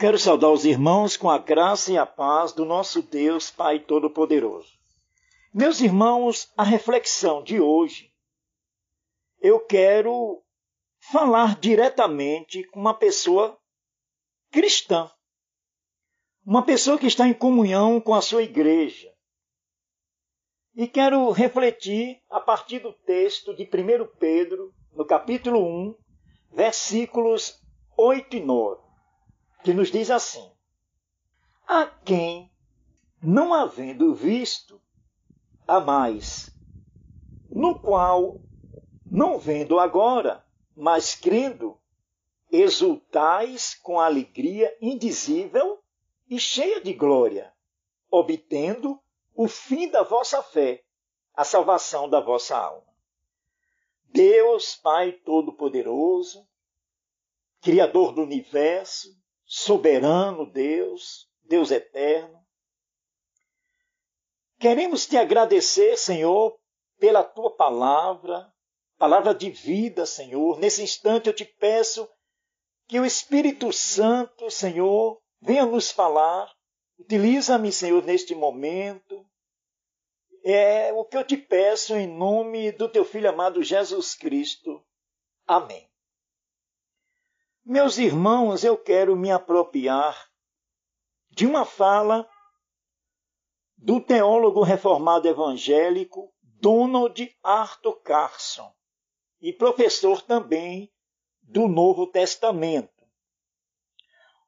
quero saudar os irmãos com a graça e a paz do nosso Deus Pai Todo-Poderoso. Meus irmãos, a reflexão de hoje, eu quero falar diretamente com uma pessoa cristã, uma pessoa que está em comunhão com a sua igreja. E quero refletir a partir do texto de 1 Pedro, no capítulo 1, versículos 8 e 9 que nos diz assim: A quem, não havendo visto, a mais, no qual, não vendo agora, mas crendo, exultais com alegria indizível e cheia de glória, obtendo o fim da vossa fé, a salvação da vossa alma. Deus, Pai Todo-Poderoso, Criador do universo, soberano Deus, Deus eterno. Queremos te agradecer, Senhor, pela tua palavra, palavra de vida, Senhor. Nesse instante eu te peço que o Espírito Santo, Senhor, venha nos falar. Utiliza-me, Senhor, neste momento. É o que eu te peço em nome do teu filho amado Jesus Cristo. Amém. Meus irmãos, eu quero me apropriar de uma fala do teólogo reformado evangélico Donald Arthur Carson e professor também do Novo Testamento,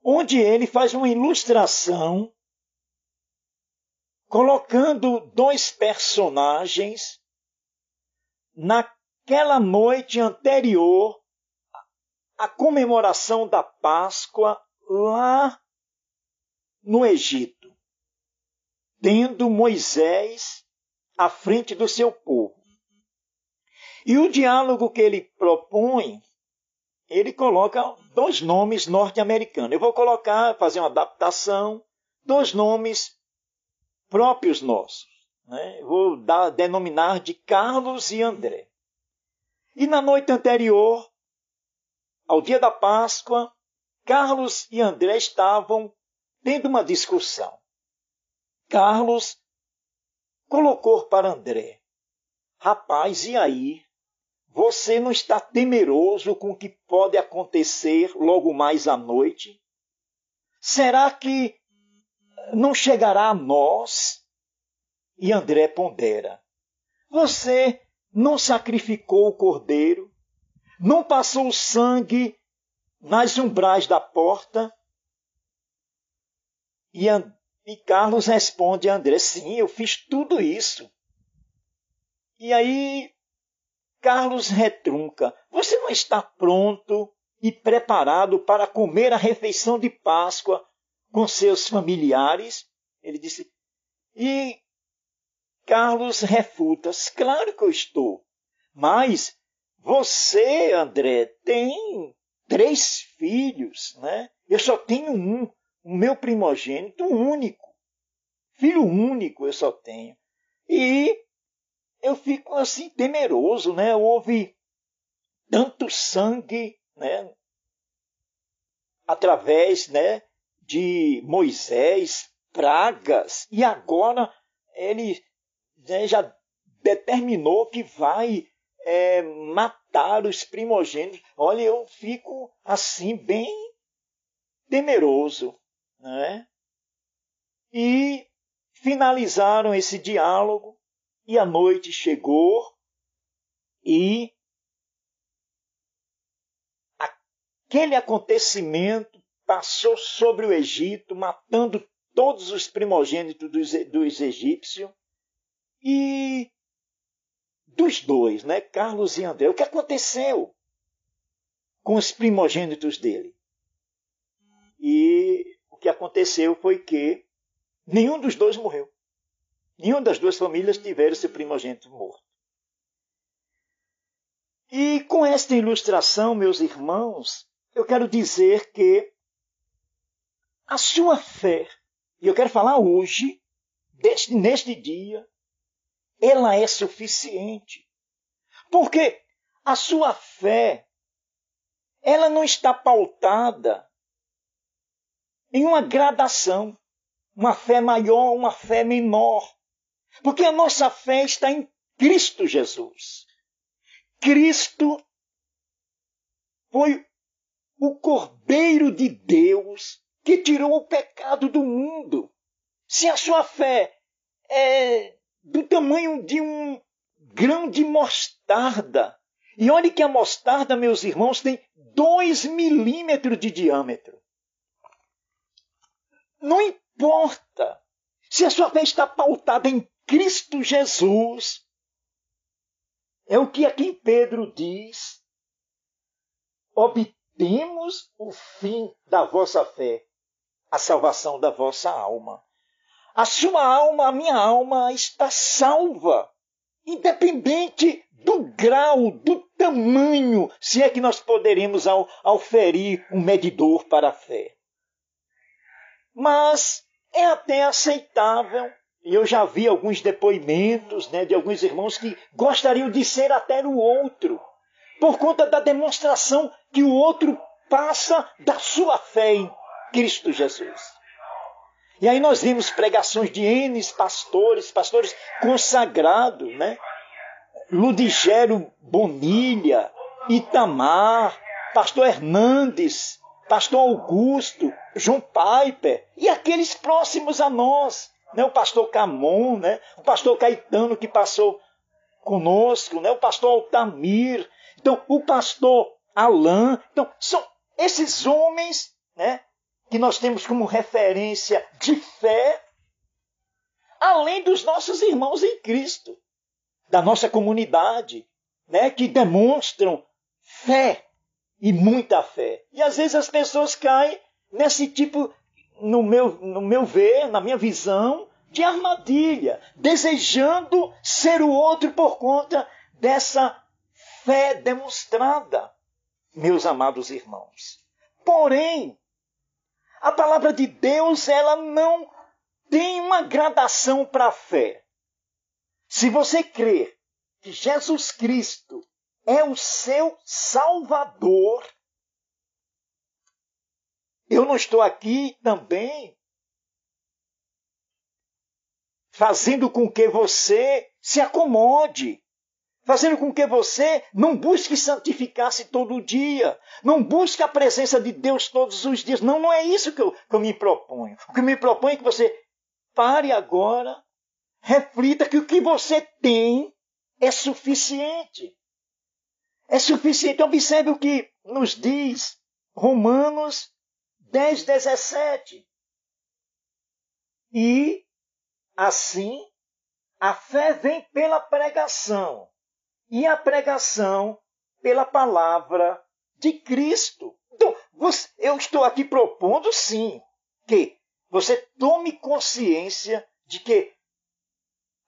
onde ele faz uma ilustração colocando dois personagens naquela noite anterior a comemoração da Páscoa lá no Egito, tendo Moisés à frente do seu povo. E o diálogo que ele propõe, ele coloca dois nomes norte-americanos. Eu vou colocar, fazer uma adaptação, dois nomes próprios nossos. Né? Vou dar, denominar de Carlos e André. E na noite anterior, ao dia da Páscoa, Carlos e André estavam tendo uma discussão. Carlos colocou para André: Rapaz, e aí? Você não está temeroso com o que pode acontecer logo mais à noite? Será que não chegará a nós? E André pondera: Você não sacrificou o cordeiro? Não passou sangue nas umbrais da porta? E, e Carlos responde a André: Sim, eu fiz tudo isso. E aí Carlos retrunca: Você não está pronto e preparado para comer a refeição de Páscoa com seus familiares? Ele disse. E Carlos refuta: Claro que eu estou, mas você, André, tem três filhos, né? Eu só tenho um, o meu primogênito único. Filho único eu só tenho. E eu fico assim temeroso, né? Houve tanto sangue, né? Através, né, de Moisés, pragas, e agora ele né, já determinou que vai é, matar os primogênitos. Olha, eu fico assim, bem temeroso. Né? E finalizaram esse diálogo, e a noite chegou, e aquele acontecimento passou sobre o Egito, matando todos os primogênitos dos, dos egípcios, e dos dois, né, Carlos e André, o que aconteceu com os primogênitos dele? E o que aconteceu foi que nenhum dos dois morreu. Nenhuma das duas famílias tiveram seu primogênito morto. E com esta ilustração, meus irmãos, eu quero dizer que a sua fé, e eu quero falar hoje, neste dia, ela é suficiente. Porque a sua fé, ela não está pautada em uma gradação, uma fé maior, uma fé menor. Porque a nossa fé está em Cristo Jesus. Cristo foi o Cordeiro de Deus que tirou o pecado do mundo. Se a sua fé é do tamanho de um grão de mostarda, e olhe que a mostarda, meus irmãos, tem 2 milímetros de diâmetro. Não importa se a sua fé está pautada em Cristo Jesus. É o que aqui Pedro diz. Obtemos o fim da vossa fé, a salvação da vossa alma. A sua alma, a minha alma está salva, independente do grau, do tamanho, se é que nós poderemos auferir um medidor para a fé. Mas é até aceitável, e eu já vi alguns depoimentos né, de alguns irmãos que gostariam de ser até o outro, por conta da demonstração que o outro passa da sua fé em Cristo Jesus. E aí nós vimos pregações de N pastores, pastores consagrados, né? Ludigério Bonilha, Itamar, pastor Hernandes, pastor Augusto, João Piper e aqueles próximos a nós, né? o pastor Camon, né? o pastor Caetano que passou conosco, né? o pastor Altamir, então o pastor Alain. Então, são esses homens né? Que nós temos como referência de fé, além dos nossos irmãos em Cristo da nossa comunidade, né, que demonstram fé e muita fé. E às vezes as pessoas caem nesse tipo, no meu, no meu ver, na minha visão, de armadilha, desejando ser o outro por conta dessa fé demonstrada, meus amados irmãos. Porém, a palavra de Deus, ela não tem uma gradação para a fé. Se você crer que Jesus Cristo é o seu Salvador, eu não estou aqui também fazendo com que você se acomode, fazendo com que você não busque santificar-se todo dia, não busque a presença de Deus todos os dias. Não, não é isso que eu, que eu me proponho. O que eu me proponho é que você pare agora reflita que o que você tem é suficiente. É suficiente. Observe o que nos diz Romanos 10, 17. E, assim, a fé vem pela pregação, e a pregação pela palavra de Cristo. Então, você, eu estou aqui propondo, sim, que você tome consciência de que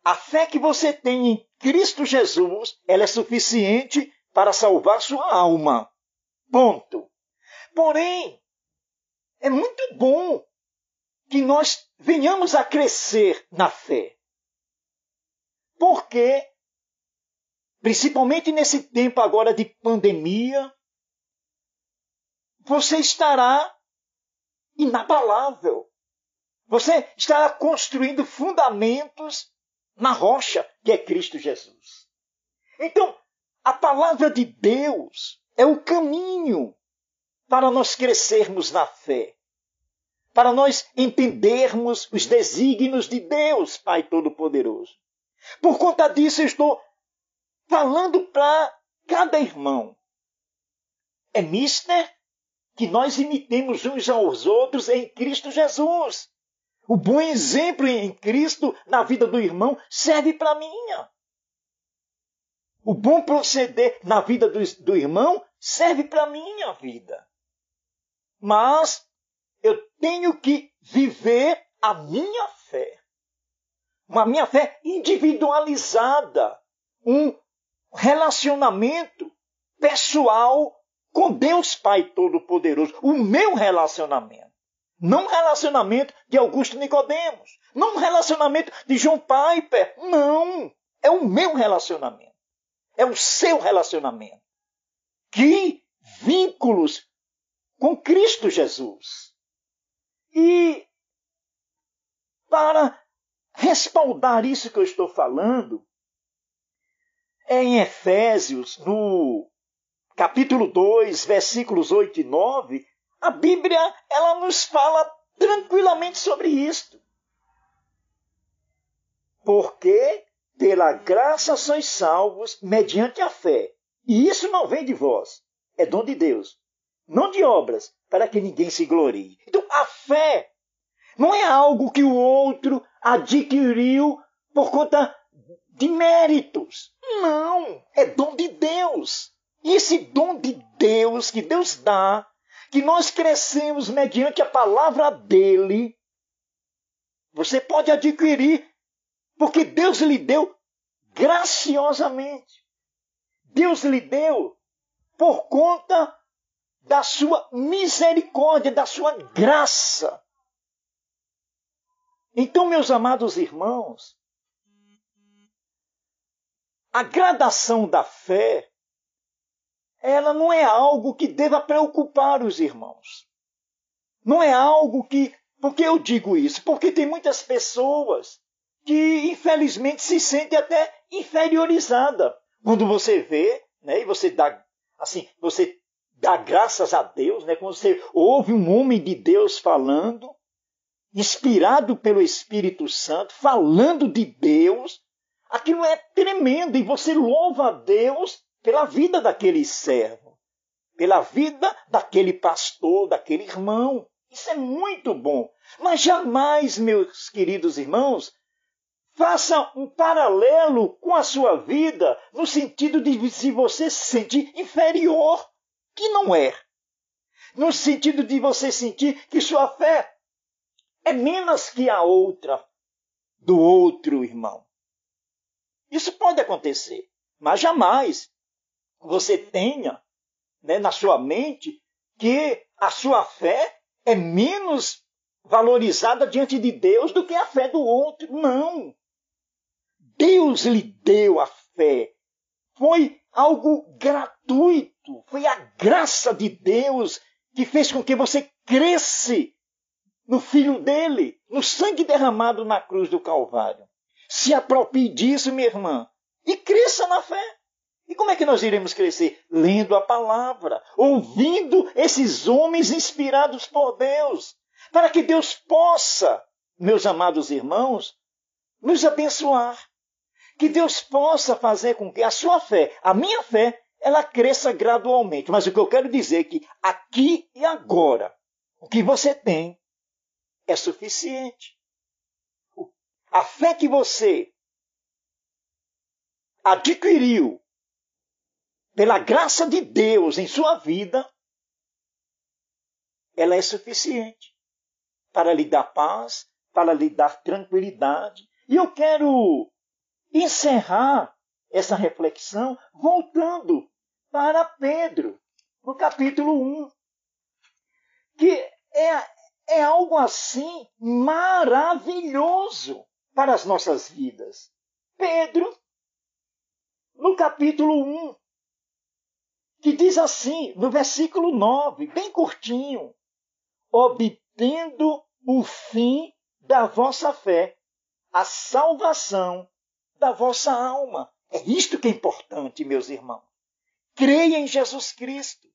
a fé que você tem em Cristo Jesus, ela é suficiente para salvar sua alma. Ponto. Porém, é muito bom que nós venhamos a crescer na fé. Porque, principalmente nesse tempo agora de pandemia, você estará inabalável. Você estará construindo fundamentos na rocha que é Cristo Jesus. Então, a palavra de Deus é o caminho para nós crescermos na fé, para nós entendermos os desígnios de Deus, Pai Todo-Poderoso. Por conta disso, eu estou falando para cada irmão. É mister que nós imitemos uns aos outros em Cristo Jesus. O bom exemplo em Cristo na vida do irmão serve para minha. O bom proceder na vida do, do irmão serve para minha vida. Mas eu tenho que viver a minha fé. Uma minha fé individualizada. Um relacionamento pessoal com Deus Pai Todo-Poderoso. O meu relacionamento. Não relacionamento de Augusto Nicodemos. Não relacionamento de João Piper. Não. É o meu relacionamento. É o seu relacionamento. Que vínculos com Cristo Jesus. E para respaldar isso que eu estou falando, é em Efésios, no capítulo 2, versículos 8 e 9, a Bíblia ela nos fala tranquilamente sobre isto. Porque pela graça sois salvos mediante a fé. E isso não vem de vós, é dom de Deus, não de obras, para que ninguém se glorie. Então, a fé não é algo que o outro adquiriu por conta de méritos. Não, é dom de Deus. E esse dom de Deus que Deus dá, que nós crescemos mediante a palavra dele, você pode adquirir, porque Deus lhe deu graciosamente. Deus lhe deu por conta da sua misericórdia, da sua graça. Então, meus amados irmãos, a gradação da fé, ela não é algo que deva preocupar os irmãos. Não é algo que. Por que eu digo isso? Porque tem muitas pessoas que, infelizmente, se sentem até inferiorizada quando você vê, né, e você dá, assim, você dá graças a Deus, né, quando você ouve um homem de Deus falando, inspirado pelo Espírito Santo, falando de Deus, aquilo é tremendo e você louva a Deus pela vida daquele servo, pela vida daquele pastor, daquele irmão. Isso é muito bom. Mas jamais, meus queridos irmãos, faça um paralelo com a sua vida no sentido de se você se sentir inferior, que não é. No sentido de você sentir que sua fé é menos que a outra do outro irmão. Isso pode acontecer, mas jamais você tenha né, na sua mente que a sua fé é menos valorizada diante de Deus do que a fé do outro. Não. Deus lhe deu a fé. Foi algo gratuito. Foi a graça de Deus que fez com que você cresce no Filho dele, no sangue derramado na cruz do Calvário. Se aproprie disso, minha irmã, e cresça na fé. E como é que nós iremos crescer? Lendo a palavra, ouvindo esses homens inspirados por Deus, para que Deus possa, meus amados irmãos, nos abençoar. Que Deus possa fazer com que a sua fé, a minha fé, ela cresça gradualmente. Mas o que eu quero dizer é que aqui e agora, o que você tem é suficiente. A fé que você adquiriu pela graça de Deus em sua vida, ela é suficiente para lhe dar paz, para lhe dar tranquilidade. E eu quero encerrar essa reflexão voltando para Pedro, no capítulo 1, que é é algo assim maravilhoso para as nossas vidas. Pedro, no capítulo 1, que diz assim, no versículo 9, bem curtinho: obtendo o fim da vossa fé, a salvação da vossa alma. É isto que é importante, meus irmãos. Creia em Jesus Cristo.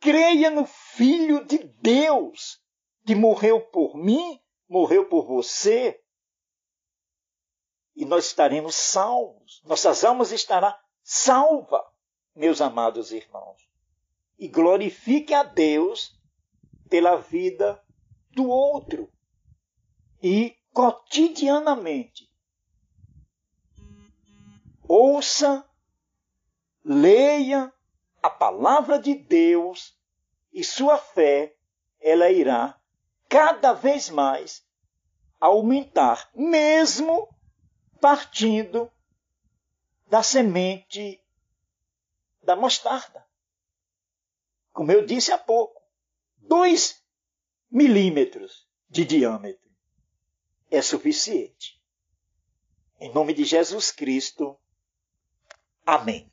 Creia no Filho de Deus, que morreu por mim, morreu por você, e nós estaremos salvos. Nossas almas estará salva, meus amados irmãos. E glorifique a Deus pela vida do outro. E cotidianamente ouça, leia a palavra de Deus e sua fé ela irá cada vez mais aumentar, mesmo partindo da semente da mostarda. Como eu disse há pouco, dois milímetros de diâmetro é suficiente. Em nome de Jesus Cristo. Amém.